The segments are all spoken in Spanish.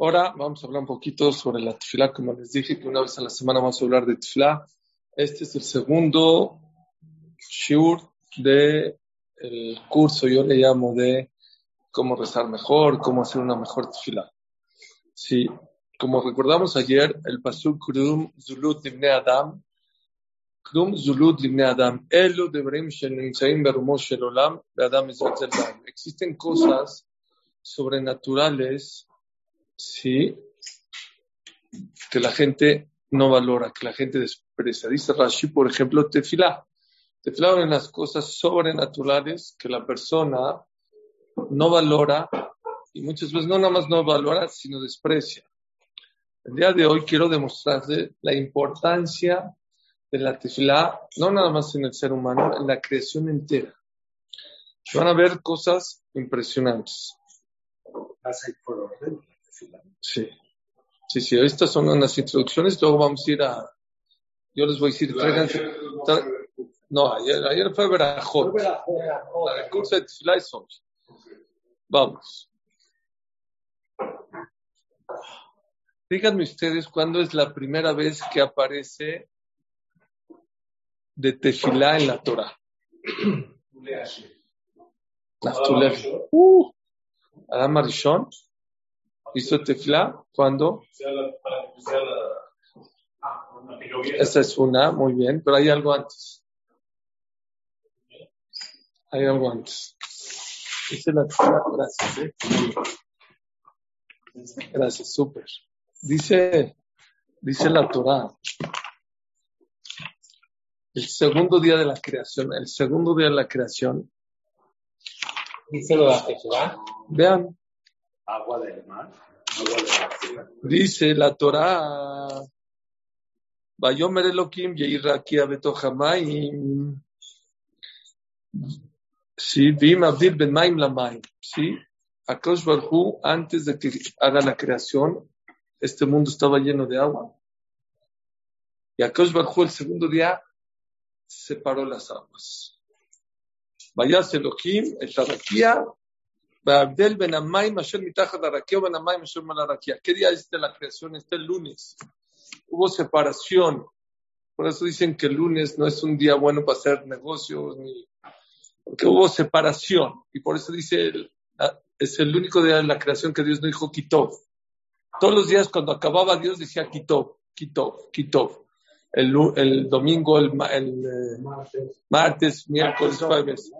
Ahora vamos a hablar un poquito sobre la tefilá, como les dije que una vez a la semana vamos a hablar de tefilá. Este es el segundo shiur del curso, yo le llamo de cómo rezar mejor, cómo hacer una mejor tefilá. Sí, como recordamos ayer, el pasuk Krum Zulut Libne Adam, Krum Zulut Libne Adam, Elu Debrim Shenim Berumo Shelolam, Adam Existen cosas sobrenaturales sí, que la gente no valora, que la gente desprecia. Dice Rashi, por ejemplo, tefilá. Tefilá en las cosas sobrenaturales que la persona no valora y muchas veces no nada más no valora, sino desprecia. El día de hoy quiero demostrarle la importancia de la tefilá, no nada más en el ser humano, en la creación entera. Van a ver cosas impresionantes. Sí. Sí, sí, estas son unas introducciones, luego vamos a ir a... Yo les voy a decir, No, ayer, ayer fue Verajot. La curso de Vamos. Díganme ustedes cuándo es la primera vez que aparece de tefilá en la Torah. Uh, Adam Arishon. ¿Hizo tefla? ¿Cuándo? Esa es una, muy bien, pero hay algo antes. Hay algo antes. Dice la gracias. ¿eh? Gracias, súper. Dice, dice la Torah, el segundo día de la creación, el segundo día de la creación. Dice la Vean, agua del mar. Dice la Torah, Bayomer Elohim Yeirakia Betohamaim. Sí, Bim Abdil Ben Maim Lamaim. Sí, Akosh Barhu, antes de que haga la creación, este mundo estaba lleno de agua. Y Akosh Barhu, el segundo día, separó las aguas. Vayas Elohim, el Tarakia, ¿Qué día es de la creación? Este lunes. Hubo separación. Por eso dicen que el lunes no es un día bueno para hacer negocios, ni... porque hubo separación. Y por eso dice, es el único día de la creación que Dios no dijo Kitov. Todos los días cuando acababa Dios decía Kitov, Kitov, Kitov. El, el domingo, el, el, martes, miércoles, jueves.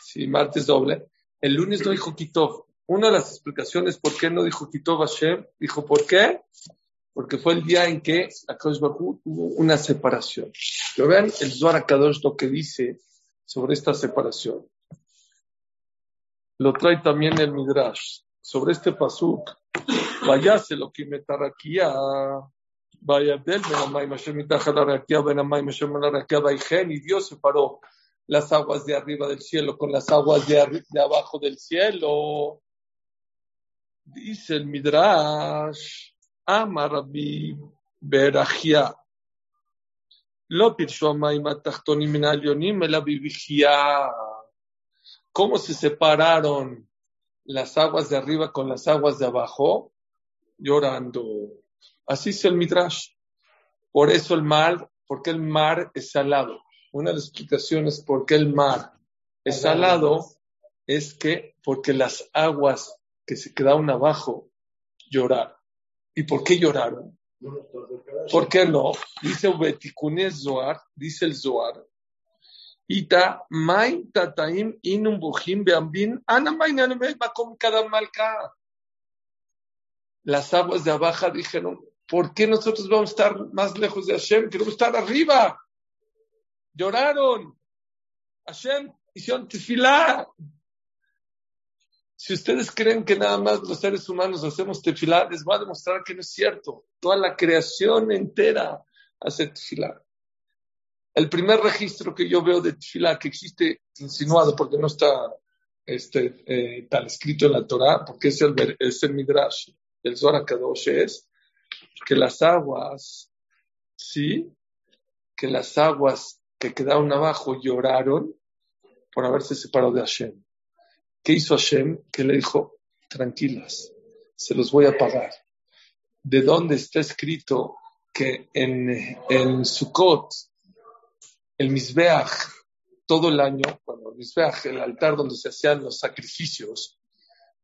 Sí, martes doble. El lunes no dijo Kitov. Una de las explicaciones por qué no dijo Kitov Hashem, dijo ¿por qué? Porque fue el día en que Akadosh Baku tuvo una separación. Pero vean el Zohar Akadosh lo que dice sobre esta separación. Lo trae también el Midrash. Sobre este pasuk, vayase lo que me taraquía, vaya del Benamay Mashem Mitachadarakia, Benamay Mashem y Dios separó las aguas de arriba del cielo con las aguas de, abajo del cielo. Dice el Midrash, Amarabi Berachia. Lo ¿Cómo se separaron las aguas de arriba con las aguas de abajo? Llorando. Así es el Midrash. Por eso el mar, porque el mar es salado. Una de las explicaciones por qué el mar es salado es que porque las aguas que se quedaron abajo lloraron. ¿Y por qué lloraron? ¿Por qué no? Dice Ubeticunes Zoar, dice el Zoar. Ita mai tataim inum buhim beambin cada malca. Las aguas de abajo dijeron, ¿por qué nosotros vamos a estar más lejos de Hashem? Queremos estar arriba lloraron. Hashem hicieron tefilá. Si ustedes creen que nada más los seres humanos hacemos tefilá, les voy a demostrar que no es cierto. Toda la creación entera hace tefilá. El primer registro que yo veo de tefilá que existe insinuado, porque no está este, eh, tan escrito en la Torah, porque es el, es el Midrash, el Zohar Kadosh, es que las aguas, sí, que las aguas que quedaron abajo lloraron por haberse separado de Hashem. ¿Qué hizo Hashem? Que le dijo, tranquilas, se los voy a pagar. de dónde está escrito que en, en Sukkot, el Mizbeach, todo el año, cuando el el altar donde se hacían los sacrificios,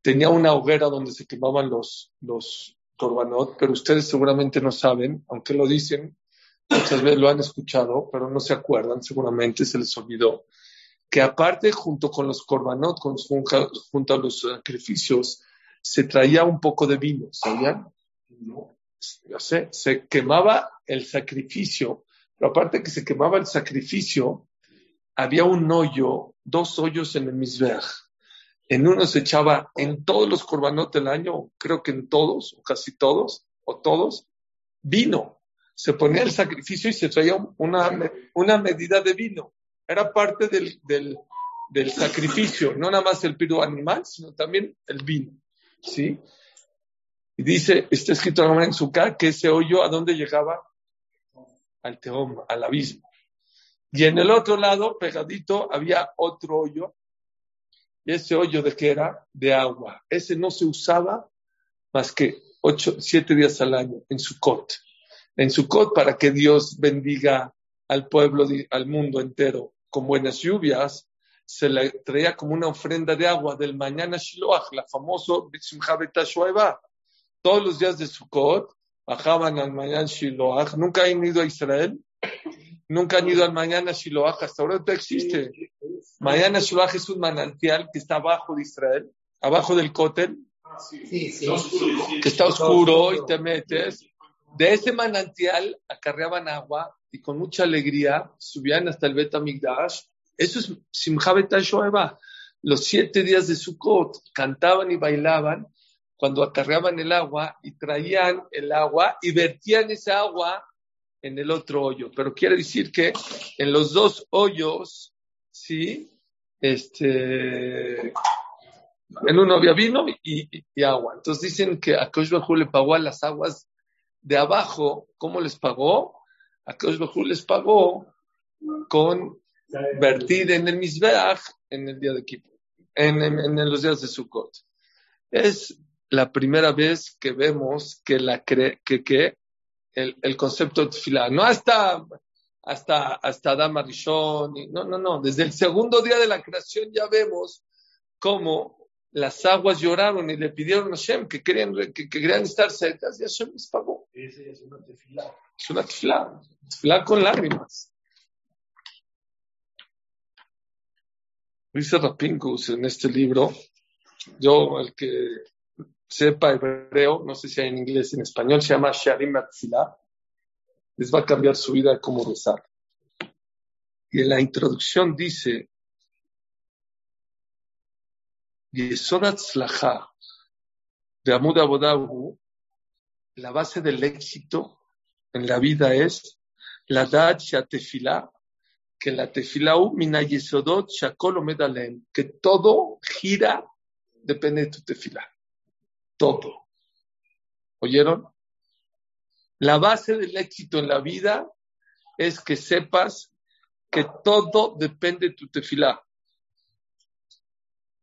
tenía una hoguera donde se quemaban los, los korbanot, pero ustedes seguramente no saben, aunque lo dicen, muchas veces lo han escuchado, pero no se acuerdan, seguramente se les olvidó, que aparte junto con los korbanot, junto a los sacrificios, se traía un poco de vino, ¿sabían? Ya sé, se quemaba el sacrificio, pero aparte que se quemaba el sacrificio, había un hoyo, dos hoyos en el Mizbeach. En uno se echaba en todos los korbanot del año, creo que en todos, o casi todos, o todos, vino. Se ponía el sacrificio y se traía una, una medida de vino. Era parte del, del, sacrificio, no nada más el pido animal, sino también el vino. ¿Sí? Y dice, está escrito en su cara que ese hoyo, ¿a dónde llegaba? Al teom, al abismo. Y en el otro lado, pegadito, había otro hoyo. Y ese hoyo de qué era? De agua. Ese no se usaba más que ocho, siete días al año en su cot. En su cot para que Dios bendiga al pueblo, al mundo entero con buenas lluvias, se le traía como una ofrenda de agua del mañana Shiloach, la famoso Todos los días de Sukkot bajaban al mañana Shiloach. Nunca han ido a Israel. Nunca han ido al mañana Shiloach. Hasta ahora no existe. Mañana Shiloach es un manantial que está abajo de Israel, abajo del Kotel. Que está oscuro y te metes. De ese manantial acarreaban agua y con mucha alegría subían hasta el Bet Amigdash eso es Simchabet Shoeva. Los siete días de Sukkot cantaban y bailaban cuando acarreaban el agua y traían el agua y vertían esa agua en el otro hoyo. Pero quiere decir que en los dos hoyos, sí, este, en uno había vino y, agua. Entonces dicen que a Kosh le pagó las aguas de abajo. ¿Cómo les pagó? A Kosh les pagó con vertir en el Mizbeach en el día de Kippur, en, en, los días de Sukkot. Es la primera vez que vemos que, la que, que el, el, concepto de tefilá, no hasta, hasta, hasta Adam Arishon, no, no, no, desde el segundo día de la creación ya vemos cómo las aguas lloraron y le pidieron a Hashem que querían, que, querían estar cercas y Hashem les pagó. Es una tefilá. Es con lágrimas. Dice Rapinkus en este libro, yo, el que sepa hebreo, no sé si hay en inglés, en español, se llama Sharim Atzilah, les va a cambiar su vida como rezar. Y en la introducción dice, Yesodat Slaha, de Amud Abodahu, la base del éxito en la vida es la Dad Shatefila, que la tefilau minayesodot shakol medalem, que todo gira, depende de tu tefilá. Todo. ¿Oyeron? La base del éxito en la vida es que sepas que todo depende de tu tefilá.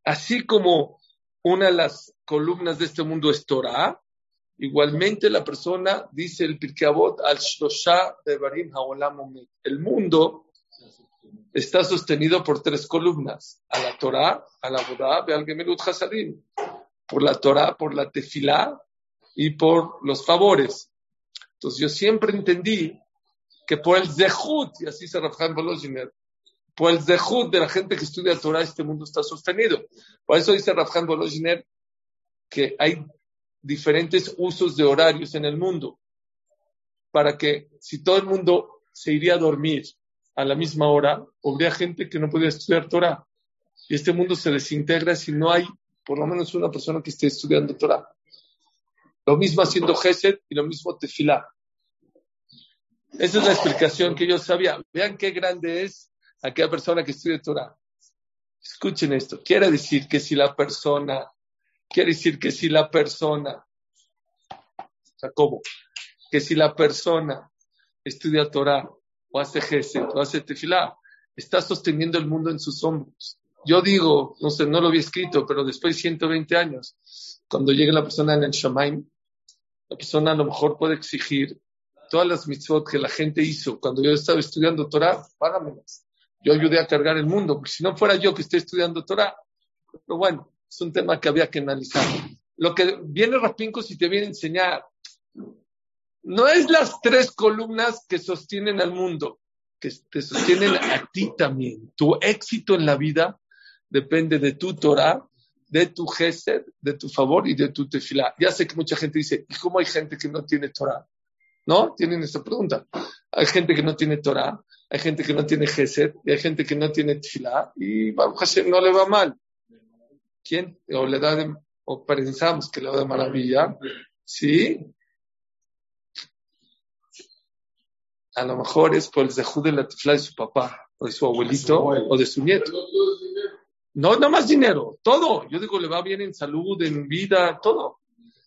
Así como una de las columnas de este mundo es Torah, igualmente la persona dice el Pirkei al Shlosha de Barim Haolam El mundo está sostenido por tres columnas, a la Torah, a la Bodá, al Gemelut Hasadim, por la Torah, por la Tefilá y por los favores. Entonces yo siempre entendí que por el Zehut, y así se Rafhan Bolojiner, por el Zehut de la gente que estudia Torah, este mundo está sostenido. Por eso dice Rafhan Bolojiner que hay diferentes usos de horarios en el mundo, para que si todo el mundo se iría a dormir a la misma hora, habría gente que no podía estudiar Torah. Y este mundo se desintegra si no hay por lo menos una persona que esté estudiando Torah. Lo mismo haciendo Gesed y lo mismo Tefilá. Esa es la explicación que yo sabía. Vean qué grande es aquella persona que estudia Torah. Escuchen esto. Quiere decir que si la persona, quiere decir que si la persona, o sea, ¿cómo? Que si la persona estudia Torah o hace Gesed, o hace Tefilá, está sosteniendo el mundo en sus hombros. Yo digo, no sé, no lo había escrito, pero después de 120 años, cuando llegue la persona en el Shamaim, La persona a lo mejor puede exigir todas las mitzvot que la gente hizo cuando yo estaba estudiando Torah, págamelas. Yo ayudé a cargar el mundo, porque si no fuera yo que estoy estudiando Torah. Pero bueno, es un tema que había que analizar. Lo que viene Rapinco si te viene a enseñar, no es las tres columnas que sostienen al mundo, que te sostienen a ti también. Tu éxito en la vida depende de tu Torah, de tu gesed, de tu favor y de tu tefilá. Ya sé que mucha gente dice, ¿y cómo hay gente que no tiene Torah? ¿No? Tienen esta pregunta. Hay gente que no tiene Torah, hay gente que no tiene gesed, y hay gente que no tiene tefilá, y Baruch Hashem no le va mal. ¿Quién? O le da de, o pensamos que le va de maravilla. Sí, a lo mejor es por el zehud de la tefla de su papá, o de su abuelito, o de su nieto. No, no más dinero, todo. Yo digo, le va bien en salud, en vida, todo.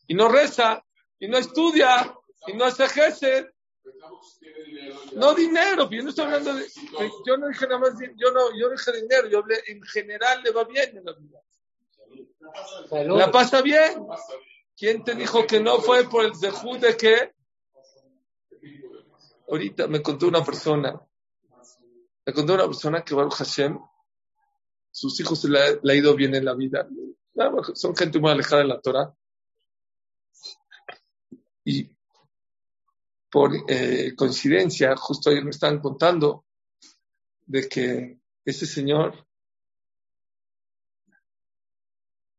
Y no reza, y no estudia, y no hace gesed. No dinero, yo no estoy hablando de, yo no dije nada más, yo no, yo no dije dinero, yo hablé, en general le va bien en la vida. La pasa bien. ¿Quién te dijo que no fue por el zehud de qué? Ahorita me contó una persona, me contó una persona que Baruch Hashem, sus hijos se le ha, ido bien en la vida. Son gente muy alejada de la Torah. Y por eh, coincidencia, justo ayer me estaban contando de que ese señor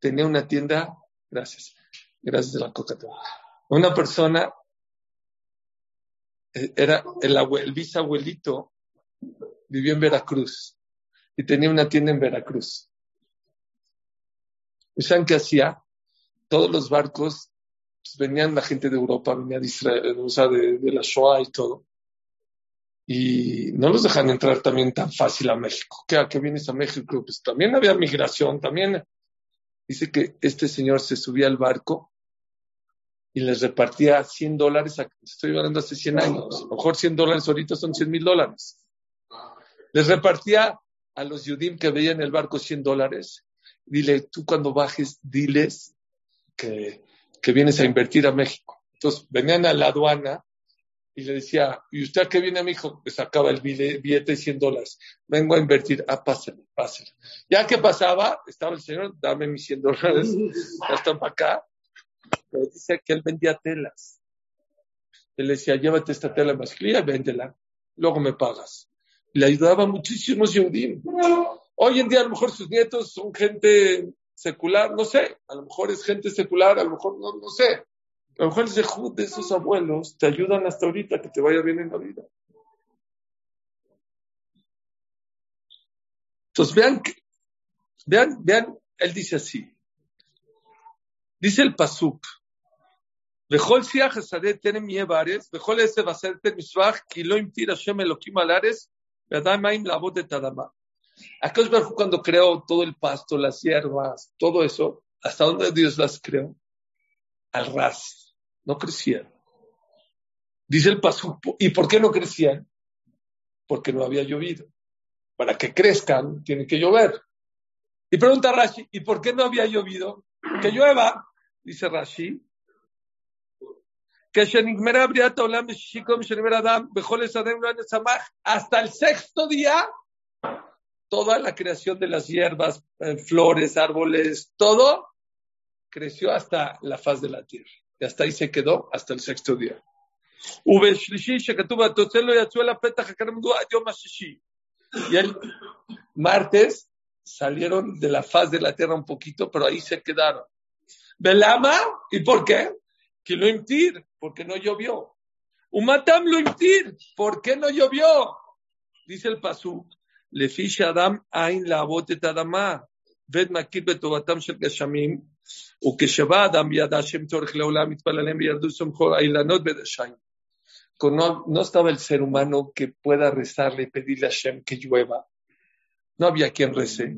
tenía una tienda, gracias, gracias de la coca Una persona era el, bisabuelito vivió en Veracruz y tenía una tienda en Veracruz. ¿Y saben qué hacía? Todos los barcos pues, venían la gente de Europa, venía de Israel, o sea, de, la Shoah y todo. Y no los dejan entrar también tan fácil a México. ¿Qué, ¿A qué vienes a México? Pues también había migración, también. Dice que este señor se subía al barco y les repartía 100 dólares, estoy hablando hace 100 años, a lo mejor 100 dólares ahorita son 100 mil dólares. Les repartía a los yudim que veían el barco 100 dólares. Dile, tú cuando bajes, diles que, que vienes a invertir a México. Entonces venían a la aduana y le decía, ¿y usted qué viene a México? Le sacaba el billete de 100 dólares. Vengo a invertir. Ah, pásale, pásale. Ya que pasaba, estaba el señor, dame mis 100 dólares, ya están para acá pero dice que él vendía telas. Él decía, llévate esta tela masculina, véndela, luego me pagas. le ayudaba muchísimo Yehudim. Hoy en día a lo mejor sus nietos son gente secular, no sé, a lo mejor es gente secular, a lo mejor no, no sé. A lo mejor el de esos abuelos te ayudan hasta ahorita que te vaya bien en la vida. Entonces vean, vean, vean, él dice así. Dice el Pasuk, Bejol siach esadet tenem yevares, bejol ese baser ten misvach, ki lo imtir Hashem Elohim alares, verdad maim la voz de Tadama. Aquellos cuando creó todo el pasto, las hierbas, todo eso, ¿hasta dónde Dios las creó? Al ras, no crecían. Dice el Pasuk, ¿y por qué no crecían? Porque no había llovido. Para que crezcan, tiene que llover. Y pregunta Rashi, ¿y por qué no había llovido? Que llueva, dice Rashi, que hasta el sexto día, toda la creación de las hierbas, eh, flores, árboles, todo creció hasta la faz de la tierra. Y hasta ahí se quedó hasta el sexto día. Y el martes salieron de la faz de la tierra un poquito, pero ahí se quedaron. ¿Belama? ¿Y por qué? Que lo imtir, porque no llovió. Umatam lo imtir, ¿por qué no llovió? Dice el pasuk, le Adam ain la bote tadama, ved makir betovatam shel gashamim, no, no estaba el ser humano que pueda rezarle y pedirle a Hashem que llueva. No había quien rece.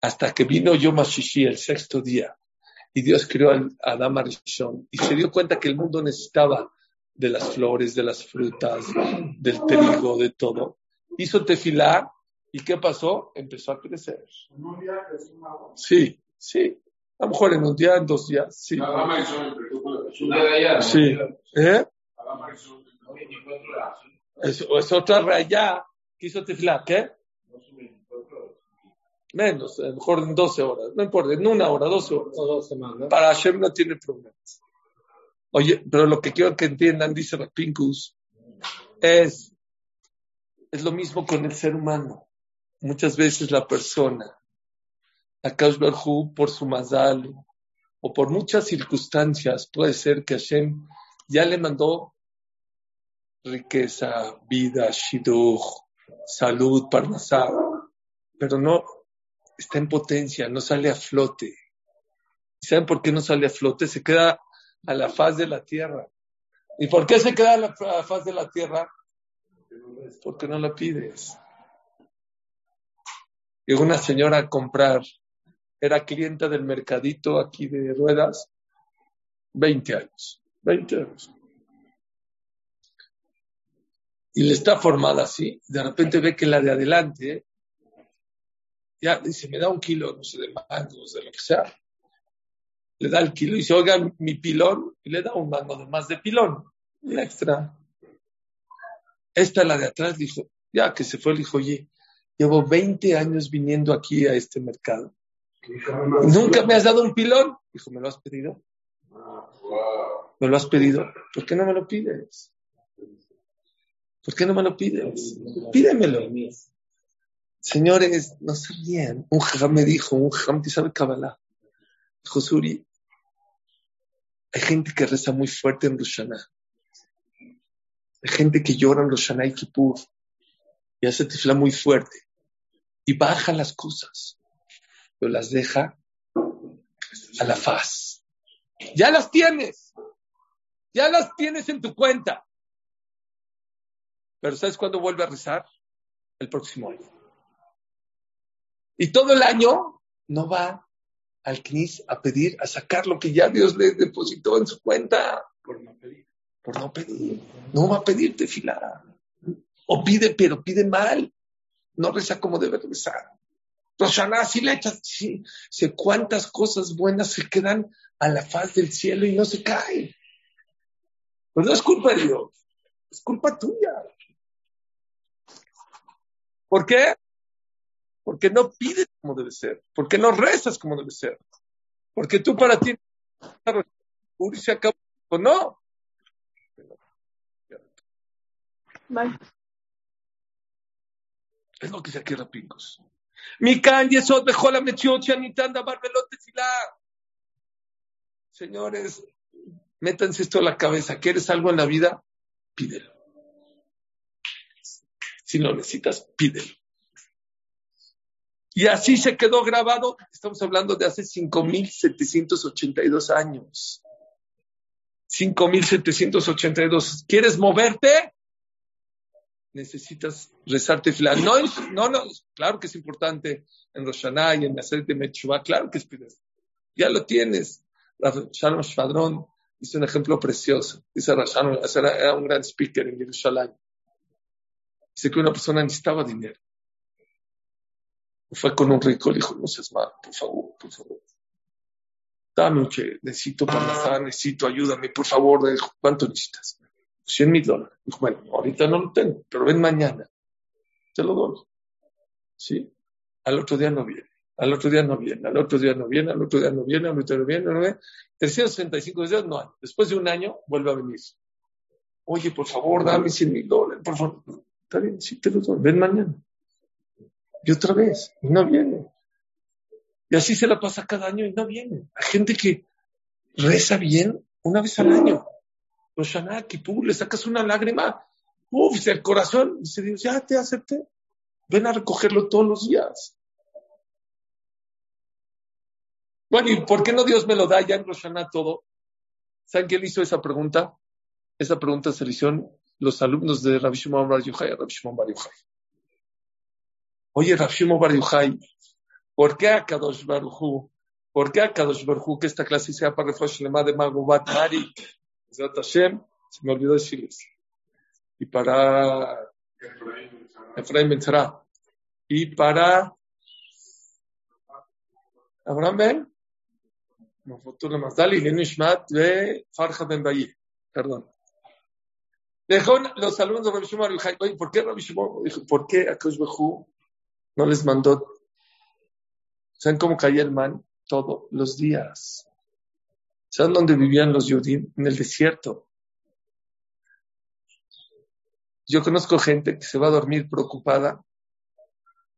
Hasta que vino Yom Hashishi, el sexto día, y Dios creó a Adam Arishon, y se dio cuenta que el mundo necesitaba de las flores, de las frutas, del trigo, de todo. Hizo tefilá, ¿y qué pasó? Empezó a crecer. Sí, sí. A lo mejor en un día, en dos días, sí. Sí. ¿Eh? Es, es otra raya que hizo tefilá. ¿Qué? Menos, a lo mejor en 12 horas. No importa, en una hora, 12 horas. O dos semanas. Para Hashem no tiene problemas. Oye, pero lo que quiero que entiendan, dice Rapinkus, es, es lo mismo con el ser humano. Muchas veces la persona, a Barhu, por su mazal o por muchas circunstancias, puede ser que Hashem ya le mandó riqueza, vida, shidduch, salud, parnasá, pero no está en potencia, no sale a flote. ¿Saben por qué no sale a flote? Se queda a la faz de la tierra. ¿Y por qué se queda a la faz de la tierra? Porque no la pides. Llegó una señora a comprar, era clienta del mercadito aquí de ruedas, 20 años, 20 años. Y le está formada así, de repente ve que la de adelante, ya dice, me da un kilo, no sé, de mangos, de lo que sea. Le da el kilo y dice, oiga, mi pilón, y le da un mango de más de pilón, un extra. Esta, la de atrás, dijo, ya que se fue, le dijo, oye, llevo 20 años viniendo aquí a este mercado. Nunca me has dado un pilón. Dijo, ¿me lo has pedido? ¿Me lo has pedido? ¿Por qué no me lo pides? ¿Por qué no me lo pides? Pídemelo. Señores, no se rían. Un jajam me dijo, un jajam que sabe Kabbalah. Dijo, Suri, hay gente que reza muy fuerte en Roshana. Hay gente que llora en Roshana y Kippur y hace tifla muy fuerte y baja las cosas, pero las deja a la faz. Ya las tienes, ya las tienes en tu cuenta. Pero ¿sabes cuándo vuelve a rezar? El próximo año. Y todo el año no va al CNIS a pedir, a sacar lo que ya Dios le depositó en su cuenta. Por no pedir. Por no pedir. No va a pedirte filar. O pide, pero pide mal. No reza como debe rezar. Roshaná, si le echas, sí, sé cuántas cosas buenas se quedan a la faz del cielo y no se caen. Pero no es culpa de Dios, es culpa tuya. ¿Por qué? Porque no pides como debe ser, porque no rezas como debe ser, porque tú para ti se acabó, o no. Bye. Es lo que se quiere Pingos. Señores, métanse esto a la cabeza. ¿Quieres algo en la vida? Pídelo. Si lo necesitas, pídelo. Y así se quedó grabado. Estamos hablando de hace 5.782 años. 5.782. ¿Quieres moverte? Necesitas rezarte fila. No, no, no, claro que es importante en Roshaná y en Nazaret de Mechubá, claro que es Ya lo tienes. Shalom Shvadron hizo un ejemplo precioso. Dice Shalom, era un gran speaker en Jerusalén. Dice que una persona necesitaba dinero. Fue con un rico, le dijo, no seas malo, por favor, por favor. Dame un necesito para necesito, ayúdame, por favor. ¿Cuánto necesitas? 100 mil dólares. Dijo, bueno, ahorita no lo tengo, pero ven mañana. Te lo doy. ¿Sí? Al otro día no viene. Al otro día no viene, al otro día no viene, al otro día no viene, al otro día no viene, no viene. 365 días no hay. Después de un año vuelve a venir. Oye, por favor, dame 100 mil dólares, por favor. Está bien, sí te lo doy. Ven mañana. Y otra vez, y no viene. Y así se la pasa cada año y no viene. Hay gente que reza bien una vez al año. Roshaná, Kipur, le sacas una lágrima, uff, el corazón, dice Dios, ya te acepté, ven a recogerlo todos los días. Bueno, ¿y por qué no Dios me lo da ya en Roshaná todo? ¿Saben quién hizo esa pregunta? Esa pregunta se le hicieron los alumnos de Rabbi Shimon Bar Yochai Rabbi Shimon Bar Yochai. Oye, Rabbi Shimon Bar Yochai, ¿por qué a Kadosh Baruchu? ¿Por qué a Kadosh Baruchu que esta clase sea para Refosh Lema de Magobat Mari? Se me olvidó decirles. Y para Efraín Benzara. Y para Abraham Ben. Ishmat de Farja Ben Bayi. Perdón. Dejó los alumnos de Rabbi Shimon Oye, ¿por qué Rabbi Shimon? ¿por qué Akash Behu no les mandó? ¿Saben cómo caía el man? Todos los días. ¿Saben dónde vivían los Yudim? En el desierto. Yo conozco gente que se va a dormir preocupada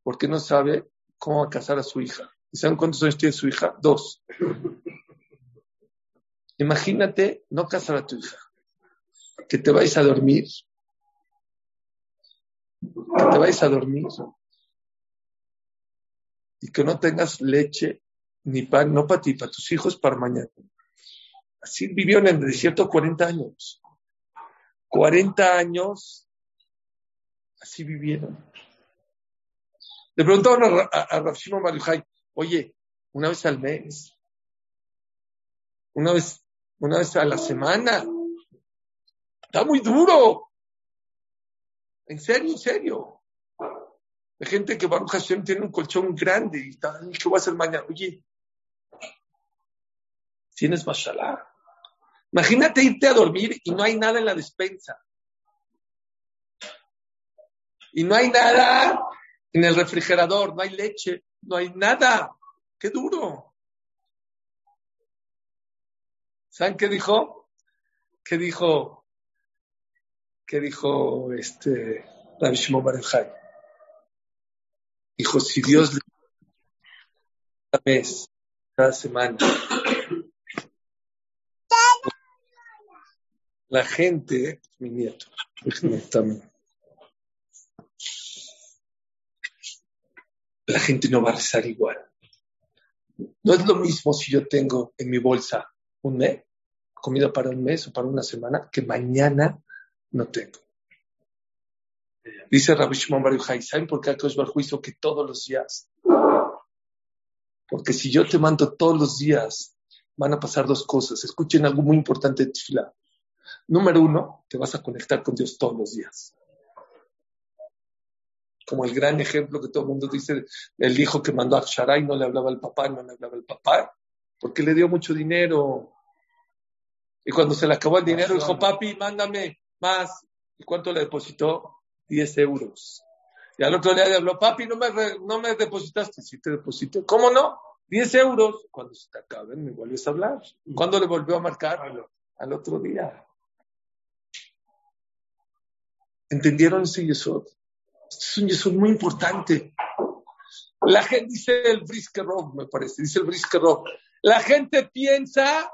porque no sabe cómo casar a su hija. ¿Y saben cuántos años tiene su hija? Dos. Imagínate no casar a tu hija que te vais a dormir, que te vais a dormir y que no tengas leche ni pan, no para ti, para tus hijos, para mañana. Así vivieron en el desierto 40 años. 40 años, así vivieron. Le preguntaron a, a, a oye, una vez al mes, una vez, una vez a la semana, Está muy duro. En serio, en serio. Hay gente que Baruch Hashem tiene un colchón grande y está, ¿qué va a hacer mañana? Oye, tienes mashallah. Imagínate irte a dormir y no hay nada en la despensa. Y no hay nada en el refrigerador, no hay leche, no hay nada. Qué duro. ¿Saben qué dijo? ¿Qué dijo ¿Qué dijo este Rabbi Shimon Dijo, si Dios le cada mes, cada semana, la gente, mi nieto, la gente no va a rezar igual. No es lo mismo si yo tengo en mi bolsa un mes, comida para un mes o para una semana, que mañana no tengo. Dice Rabbi Shimon Bar ¿saben por qué Akash Barhu hizo que todos los días? Porque si yo te mando todos los días, van a pasar dos cosas. Escuchen algo muy importante de. Número uno, te vas a conectar con Dios todos los días. Como el gran ejemplo que todo el mundo dice, el hijo que mandó a Sharai no le hablaba al papá, no le hablaba al papá, porque le dio mucho dinero. Y cuando se le acabó el dinero, dijo, papi, mándame más. ¿Y cuánto le depositó? 10 euros. Y al otro día le habló, papi, no me, no me depositaste. Sí te deposité. ¿Cómo no? 10 euros. Cuando se te acaben, me vuelves a hablar. ¿Cuándo le volvió a marcar? Al otro día. ¿Entendieron ese yesod? Este es un yesod muy importante. La gente dice el Briskerov, me parece, dice el Briskerov. La gente piensa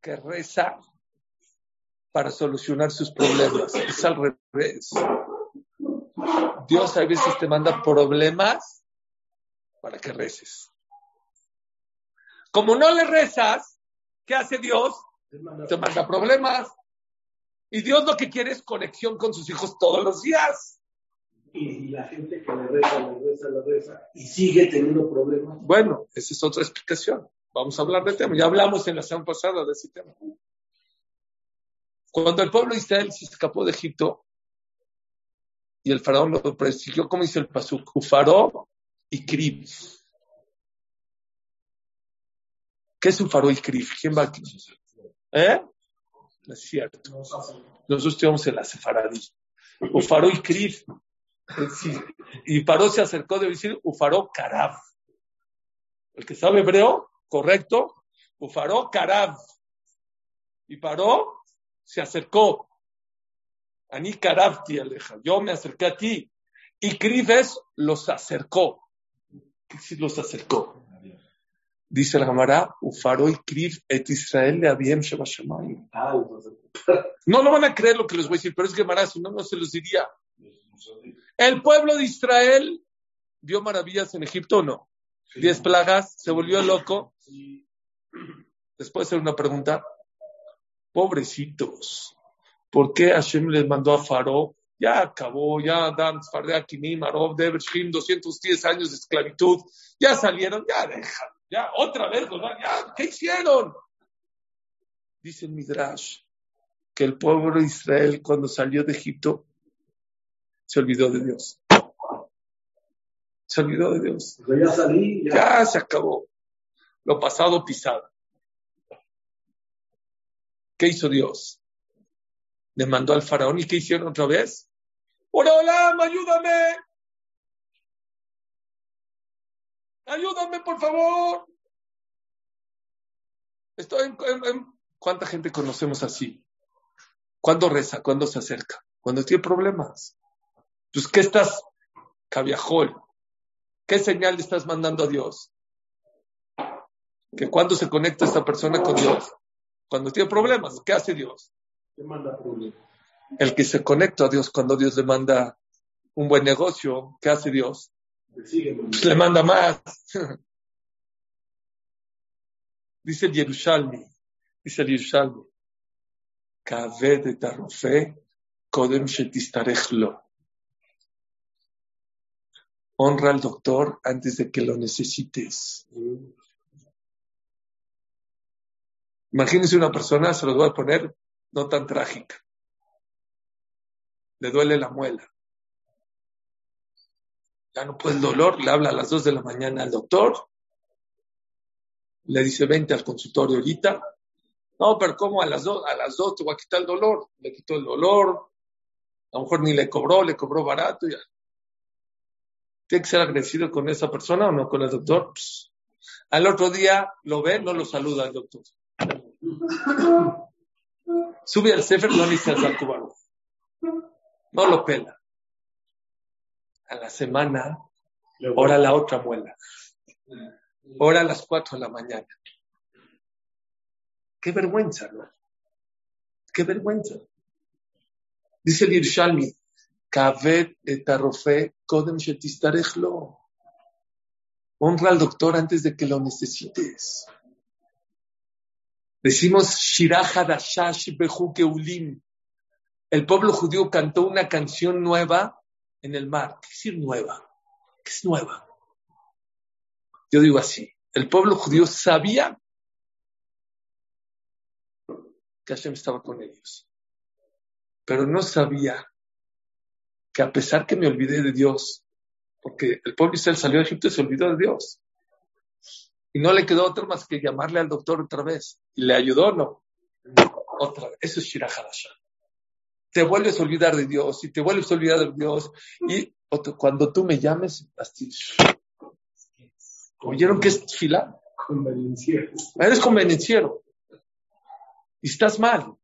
que reza para solucionar sus problemas. Es al revés. Dios a veces te manda problemas para que reces. Como no le rezas, ¿qué hace Dios? Te manda problemas. Y Dios lo que quiere es conexión con sus hijos todos los días. Y la gente que le reza, le reza, le reza y sigue teniendo problemas. Bueno, esa es otra explicación. Vamos a hablar del tema. Ya hablamos en la semana pasada de ese tema. Cuando el pueblo de Israel se escapó de Egipto y el faraón lo persiguió, ¿cómo dice el pasuk? Ufaró y Krib. ¿Qué es un faro y Krib? ¿Quién va aquí? ¿Eh? Es cierto. Nosotros estudiamos en la Sefaradí. Ufaró y Krib. Y Paró se acercó de decir Ufaró Karab. El que sabe hebreo, correcto. Ufaró Karab. Y paró se acercó. Ani Karabti Aleja, yo me acerqué a ti. Y Cribes los acercó. ¿Qué los acercó? Dice la Gamara, Ufaro y Krib et Israel le habían No lo van a creer lo que les voy a decir, pero es Gamara, si no, no se los diría. El pueblo de Israel vio maravillas en Egipto o no? Diez plagas, se volvió loco. Después hacer una pregunta. Pobrecitos. ¿Por qué Hashem les mandó a Faro? Ya acabó, ya Dan, Fardeakinim, Marov, Debershim, 210 años de esclavitud. Ya salieron, ya dejan, ya otra vez, ya, ¿qué hicieron? Dice el Midrash que el pueblo de Israel cuando salió de Egipto se olvidó de Dios. Se olvidó de Dios. ya salí, ya se acabó. lo pasado pisado. ¿Qué hizo Dios? Le mandó al faraón y ¿qué hicieron otra vez? ¡Hola, ayúdame! ¡Ayúdame, por favor! Estoy en, ¿Cuánta gente conocemos así? ¿Cuándo reza? ¿Cuándo se acerca? Cuando tiene problemas. Pues, ¿qué estás, cabiajol? ¿Qué señal le estás mandando a Dios? Que cuando se conecta esta persona con Dios, cuando tiene problemas, ¿qué hace Dios? manda problemas? El que se conecta a Dios cuando Dios le manda un buen negocio, ¿qué hace Dios? Pues le manda más. dice el Yerushalmi, dice el Yerushalmi, de Tarufe, Kodem Shetistarechlo. Honra al doctor antes de que lo necesites. Imagínense una persona, se lo voy a poner no tan trágica. Le duele la muela. Ya no puede el dolor, le habla a las dos de la mañana al doctor. Le dice, vente al consultorio ahorita. No, pero ¿cómo a las dos? A las dos te voy a quitar el dolor. Le quitó el dolor. A lo mejor ni le cobró, le cobró barato. Ya. ¿Tiene que ser agradecido con esa persona o no con el doctor? Al otro día lo ve, no lo saluda el doctor. Sube al Sefer, no dice al. No lo pela. A la semana, ora la otra muela. Ora a las cuatro de la mañana. Qué vergüenza, ¿no? Qué vergüenza. Dice el Irshalmi, Kaved etarofe kodem shetistarechlo. Honra al doctor antes de que lo necesites. Decimos Dashash Ulim. El pueblo judío cantó una canción nueva en el mar. ¿Qué decir nueva? ¿Qué es nueva? Yo digo así. El pueblo judío sabía que Hashem estaba con ellos. Pero no sabía que a pesar que me olvidé de Dios, porque el pueblo Israel salió de Egipto y se olvidó de Dios. Y no le quedó otra más que llamarle al doctor otra vez. ¿Y le ayudó no? Otra vez. Eso es Shirahadasha. Te vuelves a olvidar de Dios y te vuelves a olvidar de Dios. Y cuando tú me llames, así. ¿Oyeron que es fila? Convenenciero. Eres convenenciero. Y estás mal.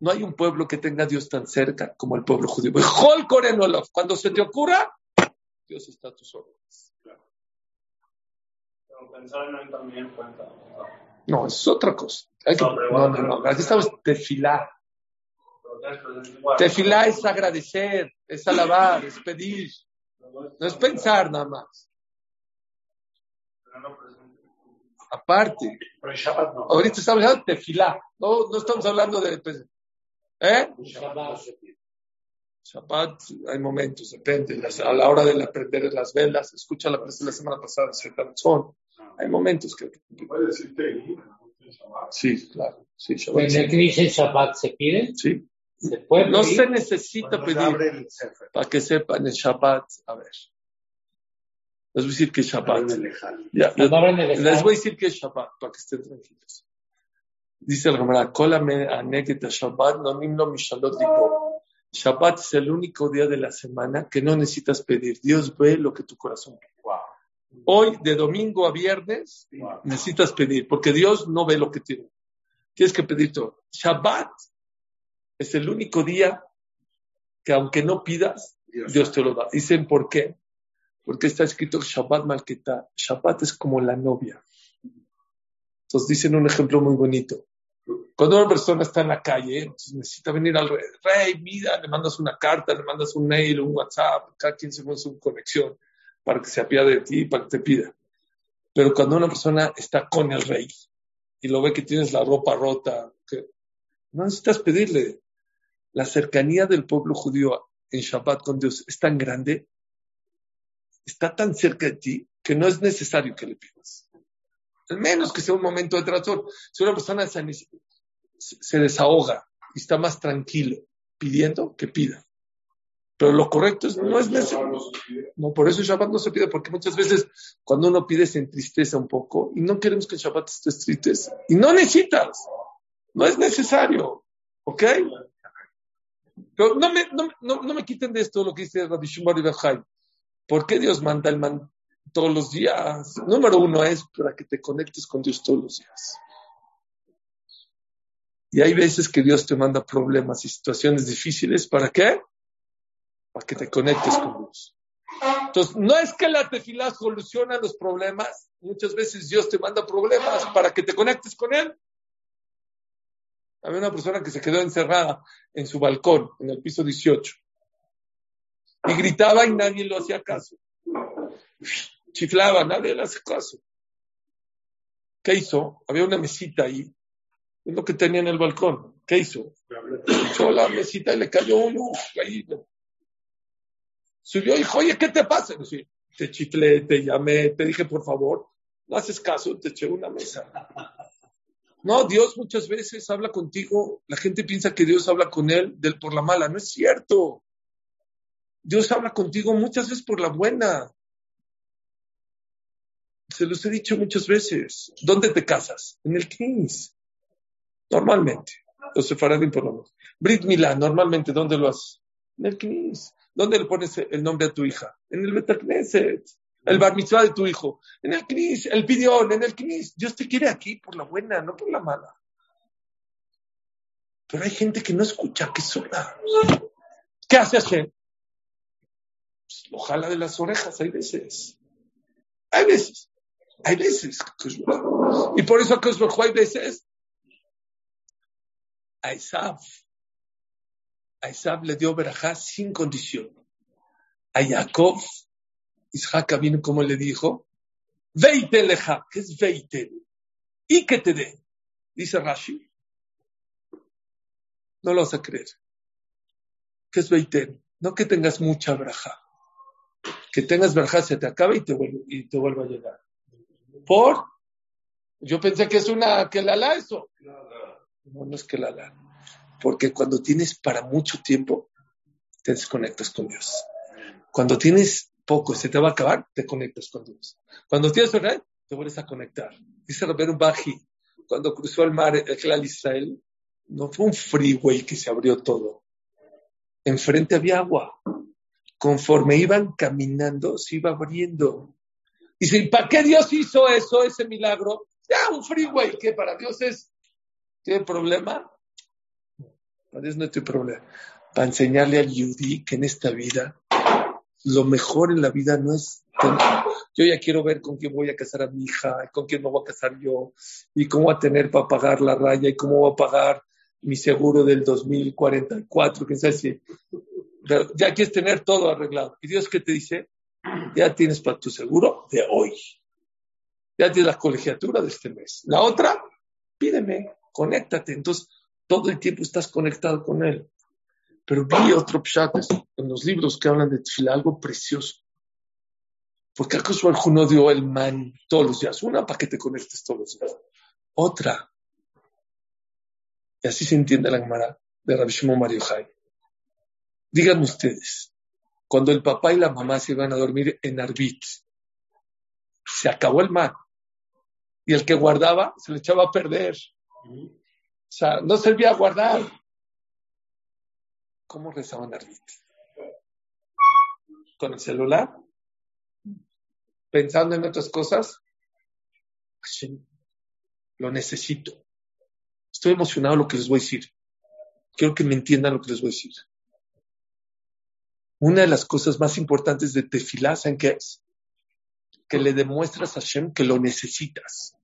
No hay un pueblo que tenga a Dios tan cerca como el pueblo judío. Cuando se te ocurra, Dios está a tus órdenes. Pero pensar en él también cuenta. No, es otra cosa. no, no, no, Aquí estamos tefilar. Tefilar es agradecer, es alabar, es pedir. No es pensar nada más. Aparte, ahorita estamos hablando de tefilá, no, no estamos hablando de pues, ¿Eh? Shabbat, hay momentos, depende. a la hora de aprender las velas, escucha la de la semana pasada. Hay momentos que. ¿Puede decir Sí, claro. Sí, Shabbat. ¿En el que dice Shabbat se pide? Sí. ¿Se puede no se necesita pedir para que sepan el Shabbat. A ver. Les voy a decir que es Shabbat. Ya, les, les, voy a decir que es Shabbat para que estén tranquilos. Dice el Gemara, Shabbat, no nimno mishalot Shabbat es el único día de la semana que no necesitas pedir. Dios ve lo que tu corazón quiere. Hoy, de domingo a viernes, necesitas pedir, porque Dios no ve lo que tiene. Tienes que pedir todo. Shabbat es el único día que aunque no pidas, Dios te lo da. Dicen por qué. Porque está escrito Shabbat Malketa. Shabbat es como la novia. Entonces dicen un ejemplo muy bonito. Cuando una persona está en la calle, necesita venir al rey, rey, mira, le mandas una carta, le mandas un mail, un WhatsApp, cada quien se pone su conexión para que se apiade de ti, para que te pida. Pero cuando una persona está con el rey y lo ve que tienes la ropa rota, no necesitas pedirle. La cercanía del pueblo judío en Shabbat con Dios es tan grande, está tan cerca de ti, que no es necesario que le pidas. Al menos que sea un momento de trastorno. Si una persona se desahoga y está más tranquilo pidiendo, que pida. Pero lo correcto es, no es necesario. No, por eso el Shabbat no se pide, porque muchas veces cuando uno pide se entristece un poco y no queremos que el Shabbat esté triste. Y no necesitas. No es necesario. ¿Ok? Pero no me, no, no, no me quiten de esto lo que dice Rabbi Shimon ¿Por qué Dios manda el man todos los días? Número uno es para que te conectes con Dios todos los días. Y hay veces que Dios te manda problemas y situaciones difíciles. ¿Para qué? Para que te conectes con Dios. Entonces, no es que la tefilá soluciona los problemas. Muchas veces Dios te manda problemas para que te conectes con Él. Había una persona que se quedó encerrada en su balcón, en el piso 18. Y gritaba y nadie lo hacía caso. Chiflaba, nadie le hace caso. ¿Qué hizo? Había una mesita ahí es lo que tenía en el balcón. ¿Qué hizo? Echó la mesita y le cayó uno. Ahí. Subió y dijo, oye, ¿qué te pasa? te chiflé, te llamé, te dije, por favor, no haces caso, te eché una mesa. No, Dios muchas veces habla contigo. La gente piensa que Dios habla con él del, por la mala. No es cierto. Dios habla contigo muchas veces por la buena. Se los he dicho muchas veces. ¿Dónde te casas? En el Kings. Normalmente. Los sefaradim por lo menos. Brit Milá, normalmente, ¿dónde lo haces? En el Knis. ¿Dónde le pones el nombre a tu hija? En el Betacneset. El bar de tu hijo. En el Knis. El pidión, en el Knis. Dios te quiere aquí por la buena, no por la mala. Pero hay gente que no escucha, que sola. ¿Qué hace Hashem? Pues lo jala de las orejas, hay veces. Hay veces. Hay veces. Y por eso hay veces a Isaac, a le dio verajá sin condición. A Jacob, Isaac vino como le dijo, leja, ¿qué es veite? Y que te dé. Dice Rashi. No lo vas a creer. ¿Qué es veite? No que tengas mucha verajá. Que tengas verajá se te acaba y te vuelve, y te vuelve a llegar. Por, yo pensé que es una, que la la eso. No, no es que la la. Porque cuando tienes para mucho tiempo, te desconectas con Dios. Cuando tienes poco y se te va a acabar, te conectas con Dios. Cuando tienes red, te vuelves a conectar. Dice Roberto Baji, cuando cruzó el mar el clan Israel, no fue un freeway que se abrió todo. Enfrente había agua. Conforme iban caminando, se iba abriendo. Dice, ¿para qué Dios hizo eso, ese milagro? Ya, un freeway, que para Dios es ¿Tiene problema? Para eso no tiene problema. Para enseñarle al Yudí que en esta vida, lo mejor en la vida no es. Yo ya quiero ver con quién voy a casar a mi hija, con quién me voy a casar yo, y cómo voy a tener para pagar la raya, y cómo voy a pagar mi seguro del 2044, quién sabe si. ya quieres tener todo arreglado. ¿Y Dios qué te dice? Ya tienes para tu seguro de hoy. Ya tienes la colegiatura de este mes. La otra, pídeme conéctate. Entonces, todo el tiempo estás conectado con Él. Pero vi otro pshat en los libros que hablan de Tfila, algo precioso. Porque acaso el no dio el man todos los días. Una para que te conectes todos los días. Otra. Y así se entiende la Gemara de Rabbi Shimon Mario Jai. Díganme ustedes, cuando el papá y la mamá se iban a dormir en Arbit, se acabó el man. Y el que guardaba se le echaba a perder. O sea, no servía a guardar. ¿Cómo rezaban? ¿Con el celular? ¿Pensando en otras cosas? Lo necesito. Estoy emocionado lo que les voy a decir. Quiero que me entiendan lo que les voy a decir. Una de las cosas más importantes de Tefilá, ¿saben qué es? Que le demuestras a Hashem que lo necesitas.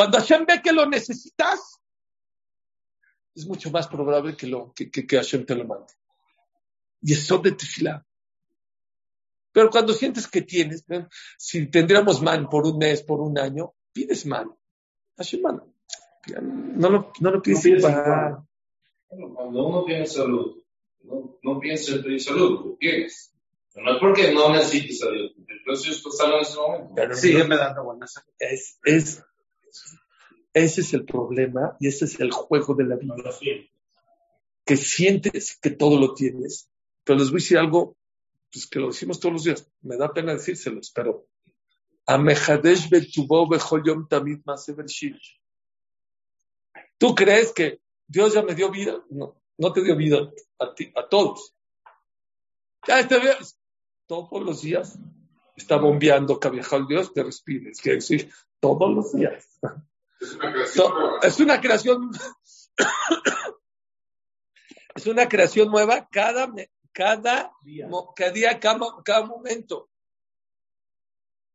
Cuando Hashem ve que lo necesitas, es mucho más probable que, lo, que, que, Hashem te lo mande. Y eso de tefilá. Pero cuando sientes que tienes, si tendríamos man por un mes, por un año, pides man. Hashem man. No lo, no lo pides para... Cuando uno tiene salud, no, no piensa en pedir salud, lo tienes. No es porque no necesites salud, el precio es salud en ese momento. Pero me dando buenas. Es, es ese es el problema y ese es el juego de la vida. que sientes que todo lo tienes. Pero les voy a decir algo, pues que lo decimos todos los días. Me da pena decírselos, pero. ¿Tú crees que Dios ya me dio vida? No, no te dio vida a, todos. Ya te ves. Todos los días está bombeando Cabejal Dios, te respires. Quiere decir, todos los días. Es una creación. Es una creación. es una creación nueva cada, cada, Día. mo- cada día, cada, cada momento.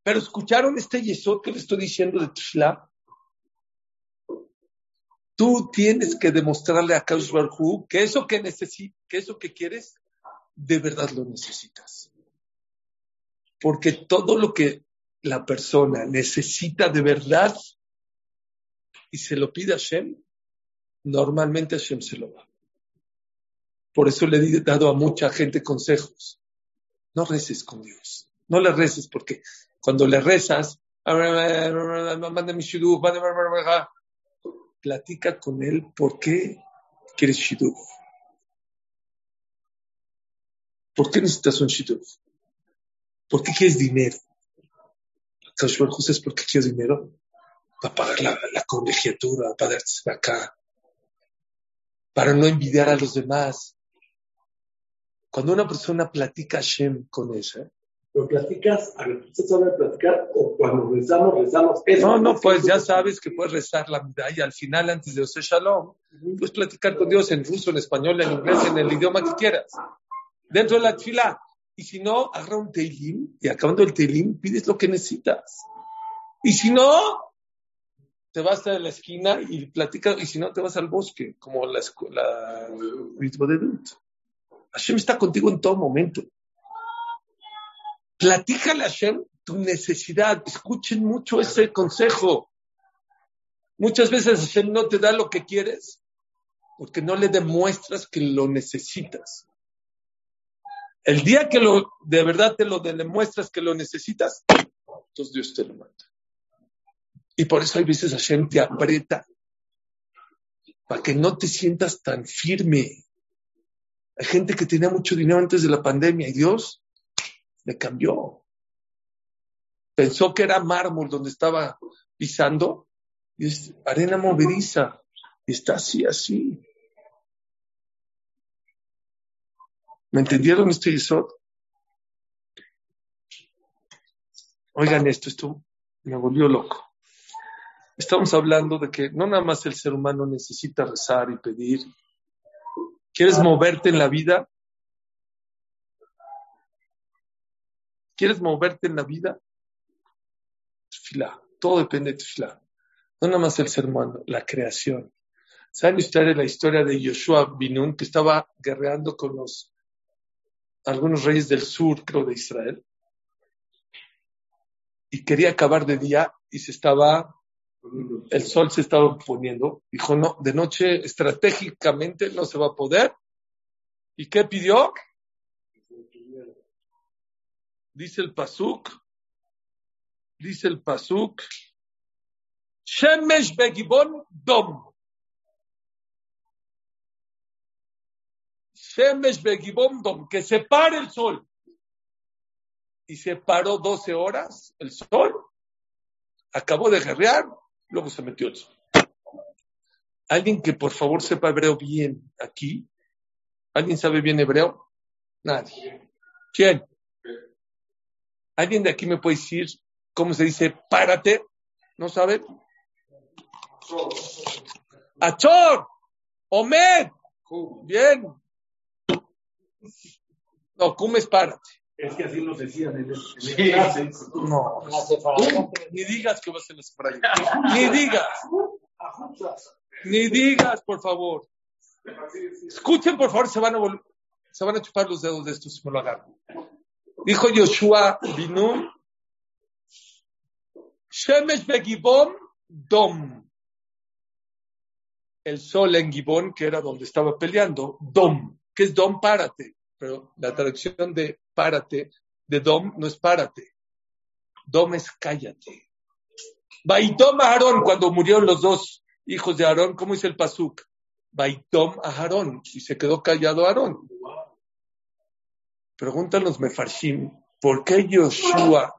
Pero escucharon este yesod que le estoy diciendo de Tishla. Tú tienes que demostrarle a Kaush Barhu que eso que necesitas, que eso que quieres, de verdad lo necesitas. Porque todo lo que la persona necesita de verdad y se lo pide a Hashem, normalmente Hashem se lo da. Por eso le he dado a mucha gente consejos. No reces con Dios. No le reces porque cuando le rezas, manda mi manda- platica con él por qué quieres shidduch. ¿Por qué necesitas un shidduch? ¿Por qué quieres dinero? Baruj Hu, ¿sabes por qué quieres dinero? Para pagar la, la colegiatura, para darte acá, para no envidiar a los demás. Cuando una persona platica Hashem con ella, Lo platicas, a ver, ¿estás hablando de platicar o cuando rezamos, rezamos? Eso, no, no, pues ya sabes que puedes rezar la vida y al final, antes de hacer Shalom, puedes platicar con Dios en ruso, en español, en inglés, en el idioma que quieras, dentro de la fila. Y si no, agarra un teilim y acabando el teilim pides lo que necesitas. Y si no, te vas a la esquina y platicas, y si no, te vas al bosque, como la escuela de Dut. Hashem está contigo en todo momento. Platícale a Hashem tu necesidad. Escuchen mucho ese consejo. Muchas veces Hashem no te da lo que quieres porque no le demuestras que lo necesitas. El día que lo, de verdad te lo demuestras que lo necesitas, entonces Dios te lo manda. Y por eso hay veces Hashem te aprieta para que no te sientas tan firme. Hay gente que tenía mucho dinero antes de la pandemia y Dios le cambió. Pensó que era mármol donde estaba pisando y es arena movediza. Y está así, así. ¿Me entendieron este Yesod? Oigan esto, esto me volvió loco. Estamos hablando de que no nada más el ser humano necesita rezar y pedir. ¿Quieres moverte en la vida? ¿Quieres moverte en la vida? Tefilá. Todo depende de Tefilá. No nada más el ser humano, la creación. ¿Saben ustedes la historia de Yoshua Binun que estaba guerreando con los algunos reyes del sur, creo, de Israel? Y quería acabar de día y se estaba, el sol se estaba poniendo. Dijo, no, de noche estratégicamente no se va a poder. ¿Y qué pidió? Dice el Pasuk, dice el Pasuk, Shemesh Begibon Dom. Shemesh Begibon Dom, que se pare el sol. Y se paró 12 horas el sol, acabó de guerrear, luego se metió el sol. Alguien que por favor sepa hebreo bien aquí. ¿Alguien sabe bien hebreo? Nadie. ¿Quién? ¿Alguien de aquí me puede decir cómo se dice párate? ¿No sabe? Achor, Omed. Bien. No, ¿cómo es párate? Es que así nos decían en el, en el Sí. clase. No. Ni digas que vas a la. Ni digas. Ni digas, por favor. Escuchen, por favor, se van a vol- se van a chupar los dedos de esto si me lo agarran. Dijo Yoshua Binun, Shemesh Begibon Dom. El sol en Gibón, que era donde estaba peleando, Dom. ¿Qué es Dom? Párate. Pero la traducción de párate, de Dom, no es párate. Dom es cállate. Baitoma Aarón, cuando murieron los dos hijos de Aarón, ¿cómo dice el Pasuk? Baitom a Aarón y se quedó callado Aarón. Preguntan los Mefarshim, ¿por qué Yoshua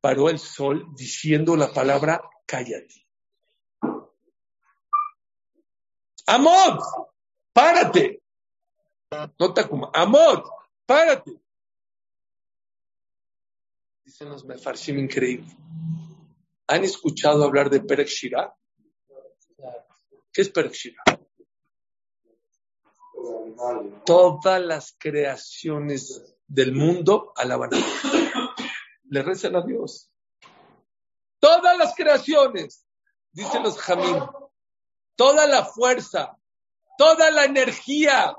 paró el sol diciendo la palabra cállate? Amod, párate. No te acuma- Amod, párate. Dicen los Mefarshim increíble. ¿Han escuchado hablar de Perek Shirah? ¿Qué es Perek Shirah? Todas las creaciones del mundo alaban a Dios. Le rezan a Dios. Todas las creaciones, dicen los Jamín, toda la fuerza, toda la energía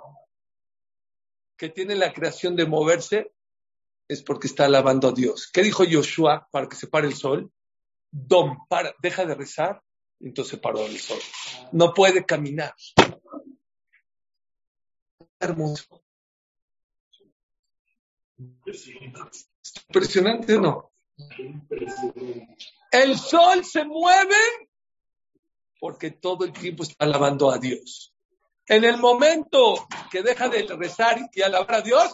que tiene la creación de moverse es porque está alabando a Dios. ¿Qué dijo Joshua para que se pare el sol? Dom, para, deja de rezar, entonces paró el sol. No puede caminar. Hermoso. Impresionante, ¿no? El sol se mueve porque todo el tiempo está alabando a Dios. En el momento que deja de rezar y alabar a Dios,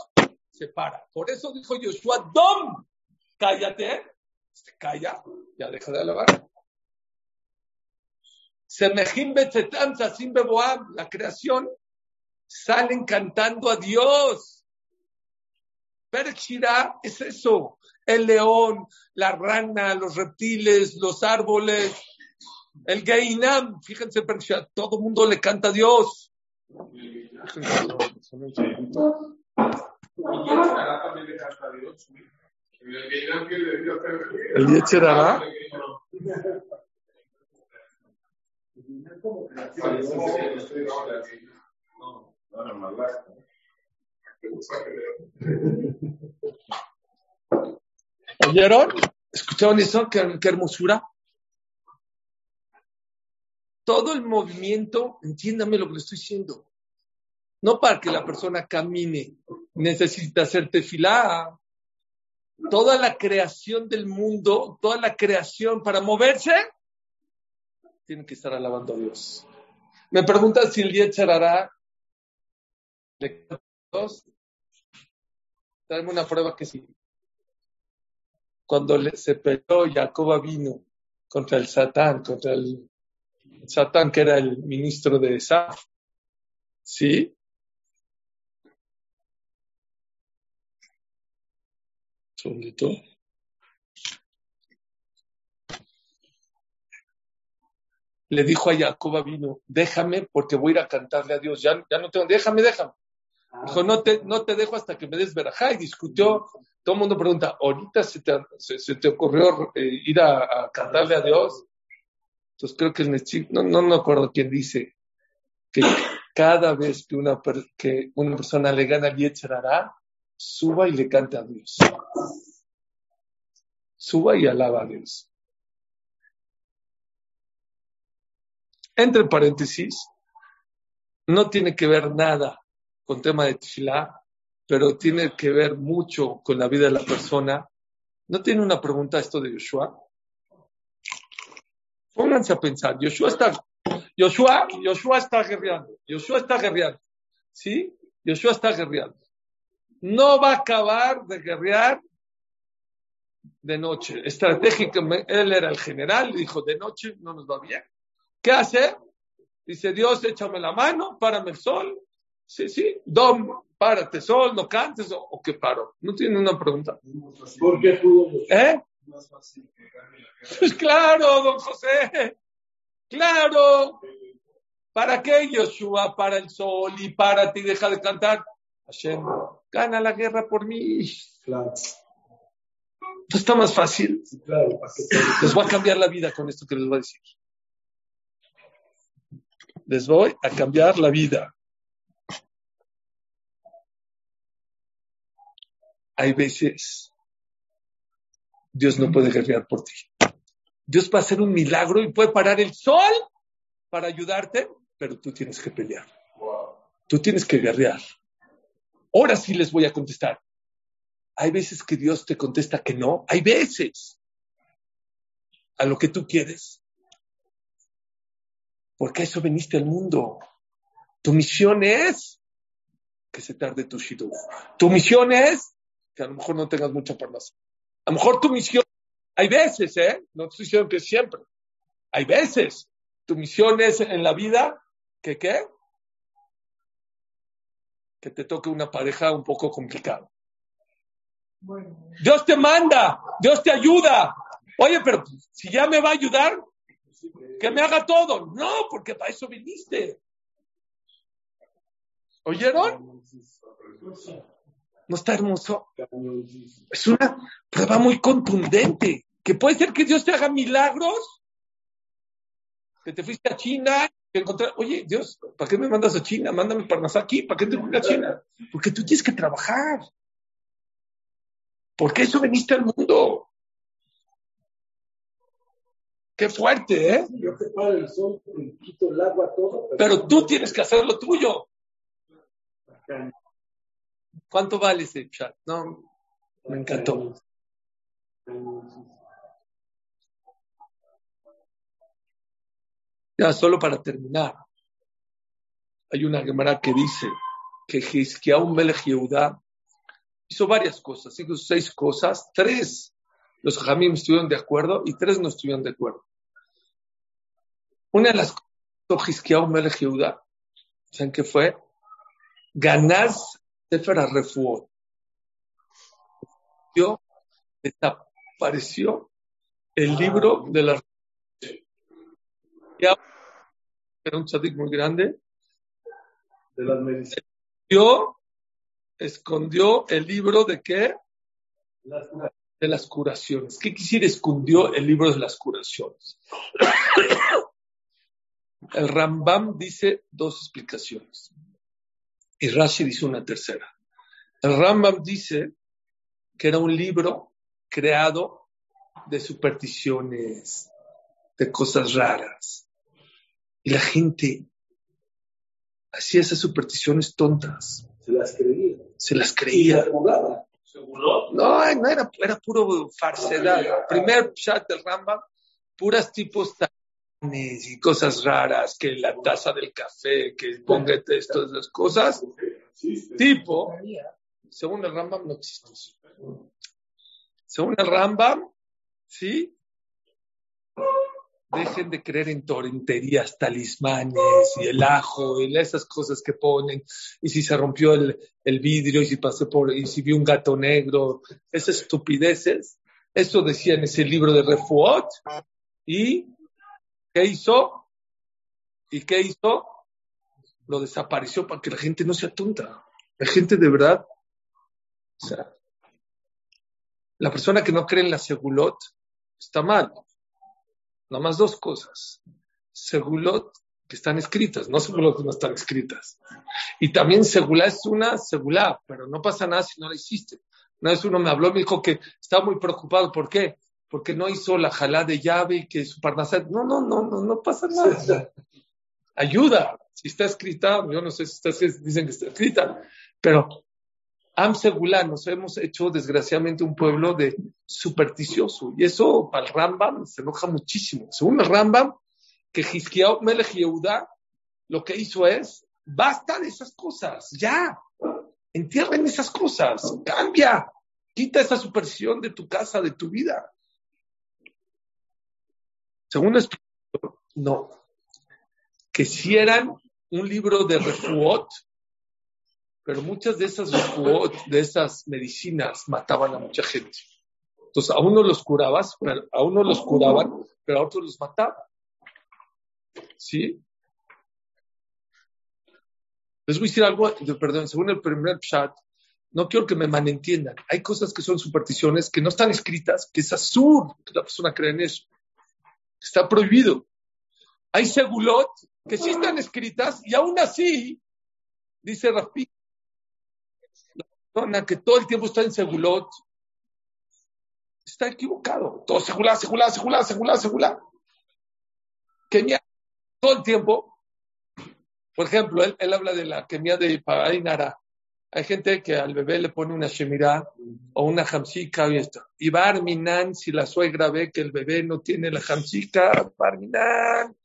se para. Por eso dijo Joshua, Dom, cállate. Se calla, ya deja de alabar. Semejim betzetam sasim beboam, la creación, salen cantando a Dios. Perek Shirah es eso. El león, la rana, los reptiles, los árboles, el Geinam. Fíjense, todo el mundo le canta a Dios. El Yetzerara. ¿Oyeron? ¿Escucharon eso? ¿Qué, qué hermosura? Todo el movimiento, entiéndame lo que le estoy diciendo. No para que la persona camine, necesita hacer tefilá. Toda la creación del mundo, toda la creación para moverse, tiene que estar alabando a Dios. Me preguntan si el Yetzerará le canta a Dios. Dame una prueba que sí. Cuando le- se peleó Jacoba vino contra el Satán, contra el Satán que era el ministro de Saf. ¿Sí? Segundito. Le dijo a Jacoba vino, déjame porque voy a ir a cantarle a Dios. Ya, ya no tengo, déjame, déjame. Dijo, no te, no te dejo hasta que me des verajá. Y discutió. Todo el mundo pregunta, ¿ahorita se te, se, se te ocurrió eh, ir a, a, cantarle a Dios? Entonces creo que es Netzig, no, no me acuerdo quién dice que cada vez que una, per, que una persona le gana al Yetzerará, suba y le canta a Dios. Suba y alaba a Dios. Entre paréntesis, no tiene que ver nada con tema de Tfilá, pero tiene que ver mucho con la vida de la persona. ¿No tiene una pregunta esto de Yoshua? Pónganse a pensar. Yoshua está, Yoshua, Yoshua está guerreando. Yoshua está guerreando. ¿Sí? Yoshua está guerreando. No va a acabar de guerrear de noche. Estratégicamente, él era el general, dijo, de noche no nos va bien. ¿Qué hace? Dice, Dios, échame la mano, párame el sol. Sí, sí, Dom, párate sol, no cantes, o, o qué paro. No tiene una pregunta. ¿Por qué pudo? ¿Eh? Pues claro, don José. Claro. ¿Para qué Yoshua para el sol y párate y deja de cantar? Hashem, gana la guerra por mí. Claro, Esto está más fácil. claro. ¿para Les voy a cambiar la vida con esto que les voy a decir. Les voy a cambiar la vida. Hay veces Dios no puede guerrear por ti. Dios va a hacer un milagro y puede parar el sol para ayudarte, pero tú tienes que pelear. Tú tienes que guerrear. Ahora sí les voy a contestar. Hay veces que Dios te contesta que no. Hay veces a lo que tú quieres. Porque eso viniste al mundo. Tu misión es que se tarde tu shidduch. Tu misión es que a lo mejor no tengas mucha parnasa. A lo mejor tu misión, hay veces, ¿eh? No estoy diciendo que siempre. Hay veces. Tu misión es en la vida que qué? Que te toque una pareja un poco complicada. Dios te manda, Dios te ayuda. Oye, pero si ya me va a ayudar, que me haga todo. No, porque para eso viniste. ¿Oyeron? ¿No está hermoso? Es una prueba muy contundente. Que puede ser que Dios te haga milagros. Que te fuiste a China, que encontrar, oye, Dios, ¿para qué me mandas a China? Mándame para aquí, ¿para qué te voy a China? Porque tú tienes que trabajar. Porque eso viniste al mundo. Qué fuerte, ¿eh? Yo te paro el sol, quito el agua, todo. Pero tú tienes que hacer lo tuyo. ¿Cuánto vale ese chat? No, me encantó. Ya, solo para terminar. Hay una Gemara que dice que Hizkiyahu Melech Yehuda hizo varias cosas, hizo seis cosas, tres los Jamim estuvieron de acuerdo y tres no estuvieron de acuerdo. Una de las cosas que hizo Melech Yehuda, ¿saben qué fue? Ganaz Sefer Refuot. Desapareció el libro de la era un tzadik muy grande. De las medicinas. Yo escondió el libro de qué? Las- De las curaciones. ¿Qué quisiera escondió el libro de las curaciones? El Rambam dice dos explicaciones. Y Rashi dice una tercera. El Rambam dice que era un libro creado de supersticiones, de cosas raras. Y la gente hacía esas supersticiones tontas. Se las creía. Se las creía. jugaba. ¿Seguro? No, no era, era puro falsedad. Primer chat del Rambam, puras tipos y cosas raras, que la taza del café, que ponga estas las cosas. Tipo, según el Rambam no existe. Según el Rambam, sí, dejen de creer en tonterías, talismanes y el ajo y esas cosas que ponen. Y si se rompió el, el vidrio y si pasé por, y si vi un gato negro, esas estupideces. Eso decía en ese libro de Refuot. ¿Y qué hizo? ¿Y qué hizo? Lo desapareció para que la gente no sea tonta. La gente de verdad, o sea, la persona que no cree en la segulot está mal. Nada más dos cosas. Segulot que están escritas, no segulot que no están escritas. Y también segulá es una segulá, pero no pasa nada si no la hiciste. Una vez uno me habló, me dijo que estaba muy preocupado. ¿Por qué? Porque no hizo la jalá de llave y que su parnasat. No, no, no, no, no pasa nada. Ayuda. Si está escrita, yo no sé si está dicen que está escrita, pero Am Segulá nos hemos hecho desgraciadamente un pueblo de supersticioso. Y eso para el Rambam se enoja muchísimo. Según el Rambam, que Hizkiyahu Melech Yehuda lo que hizo es, basta de esas cosas, ya. Entierren esas cosas, cambia. Quita esa superstición de tu casa, de tu vida. Según la explicación, no. Que si eran un libro de refuot, pero muchas de esas refuot, de esas medicinas mataban a mucha gente. Entonces a uno los curabas, a uno los curaban, pero a otros los mataban. ¿Sí? Les voy a decir algo, perdón, según el primer chat, no quiero que me malentiendan. Hay cosas que son supersticiones que no están escritas, que es azul que la persona cree en eso. Está prohibido. Hay segulot que sí están escritas y aún así, dice Rafi, la persona que todo el tiempo está en segulot está equivocado. Todo segulá, segulá, segulá, segulá, segulá. Kenia, todo el tiempo. Por ejemplo, él, habla de la Kenia de Parainara. Hay gente que al bebé le pone una shemirá o una jamsika y esto. Y Barminan, si la suegra ve que el bebé no tiene la jamsika, Barminan,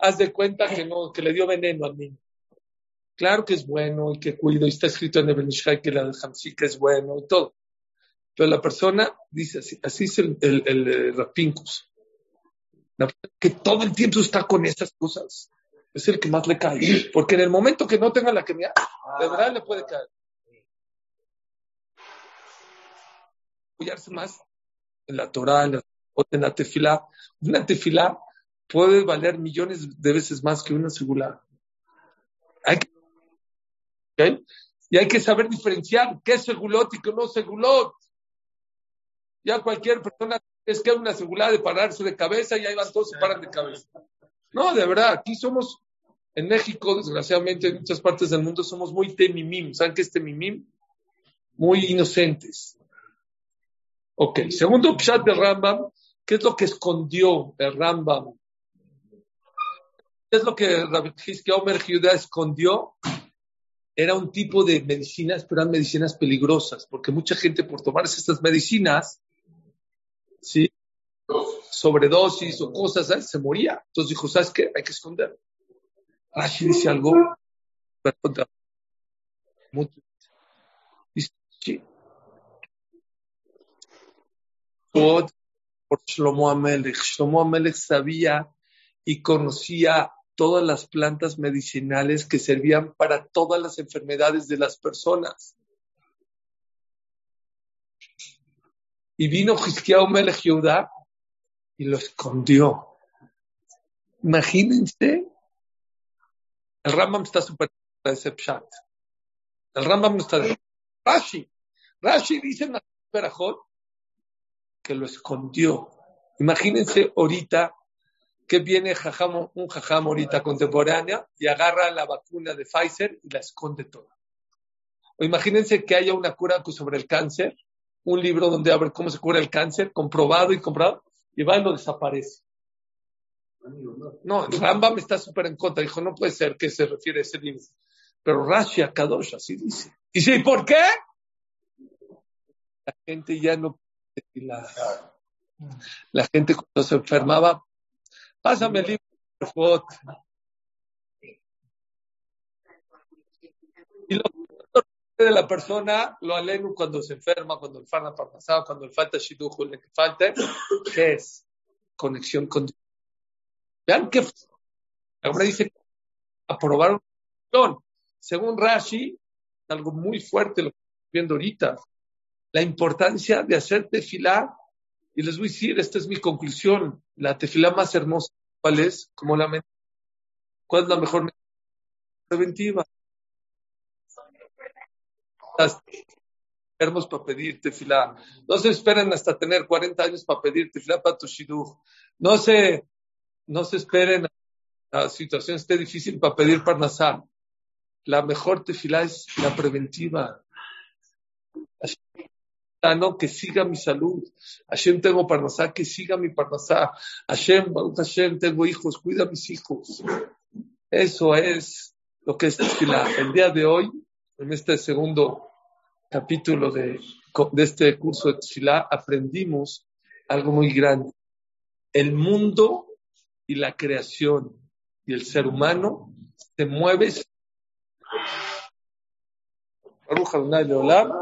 haz de cuenta que no, que le dio veneno al niño. Claro que es bueno y que cuido, y está escrito en el que la Hamsi que es bueno y todo. Pero la persona dice así, así es el, el, el, el persona que todo el tiempo está con esas cosas es el que más le cae. Porque en el momento que no tenga la que de verdad le puede caer. Apoyarse más en la Torah, en la, en la tefilá. Una tefilá puede valer millones de veces más que una segula. Hay que. Y hay que saber diferenciar qué es segulot y qué no es segulot. Ya cualquier persona es que una segulá de pararse de cabeza y ahí van todos se paran de cabeza. No, de verdad, aquí somos, en México, desgraciadamente, en muchas partes del mundo, somos muy temimim. ¿Saben qué es temimim? Muy inocentes. Ok, segundo chat de Rambam, ¿qué es lo que escondió el Rambam? ¿Qué es lo que Rabbi Omer Judá escondió? Era un tipo de medicinas, pero eran medicinas peligrosas, porque mucha gente por tomarse estas medicinas, ¿sí? sobredosis o cosas, ¿sabes? se moría. Entonces dijo, ¿sabes qué? Hay que esconder. Rashi dice algo. Dice, sí. Por Shlomo Amelech. Shlomo Amelech sabía y conocía todas las plantas medicinales que servían para todas las enfermedades de las personas. Y vino Hizkiyahu Melech Yehuda y lo escondió. Imagínense, el Rambam está super ese. El Rambam está de Rashi. Rashi dice en la Berajot que lo escondió. Imagínense ahorita que viene un jajam ahorita contemporánea y agarra la vacuna de Pfizer y la esconde toda. O imagínense que haya una cura sobre el cáncer, un libro donde habla cómo se cura el cáncer, comprobado y comprobado, y va y lo desaparece. No, Rambam está súper en contra. Dijo, no puede ser que se refiere a ese libro. Pero Rashi Akadosh así dice. Y dice, ¿y por qué? La gente ya no la, gente cuando se enfermaba, pásame el libro, favor. Y lo de la persona lo aleno cuando se enferma, cuando el farna cuando le falta shidujo, le falta, ¿qué es? Conexión con Dios. Vean que ahora dice aprobar una Según Rashi, algo muy fuerte lo que estoy viendo ahorita, la importancia de hacer tefilá, y les voy a decir, esta es mi conclusión, la tefilá más hermosa, ¿cuál es? Como la ¿Cuál es la mejor preventiva? enfermos para pedir tefilá. No se esperen hasta tener 40 años para pedir tefilá para tu shidduch. No se, no se esperen la situación esté difícil para pedir parnasá. La mejor tefilá es la preventiva. No, que siga mi salud. Hashem tengo parnasá, que siga mi parnasá. Hashem, Baruch Hashem, tengo hijos, cuida a mis hijos. Eso es lo que es tefilá. El día de hoy, en este segundo capítulo de, de este curso de Tfilá, aprendimos algo muy grande. El mundo y la creación y el ser humano se mueve. Baruch Adonai Leolam.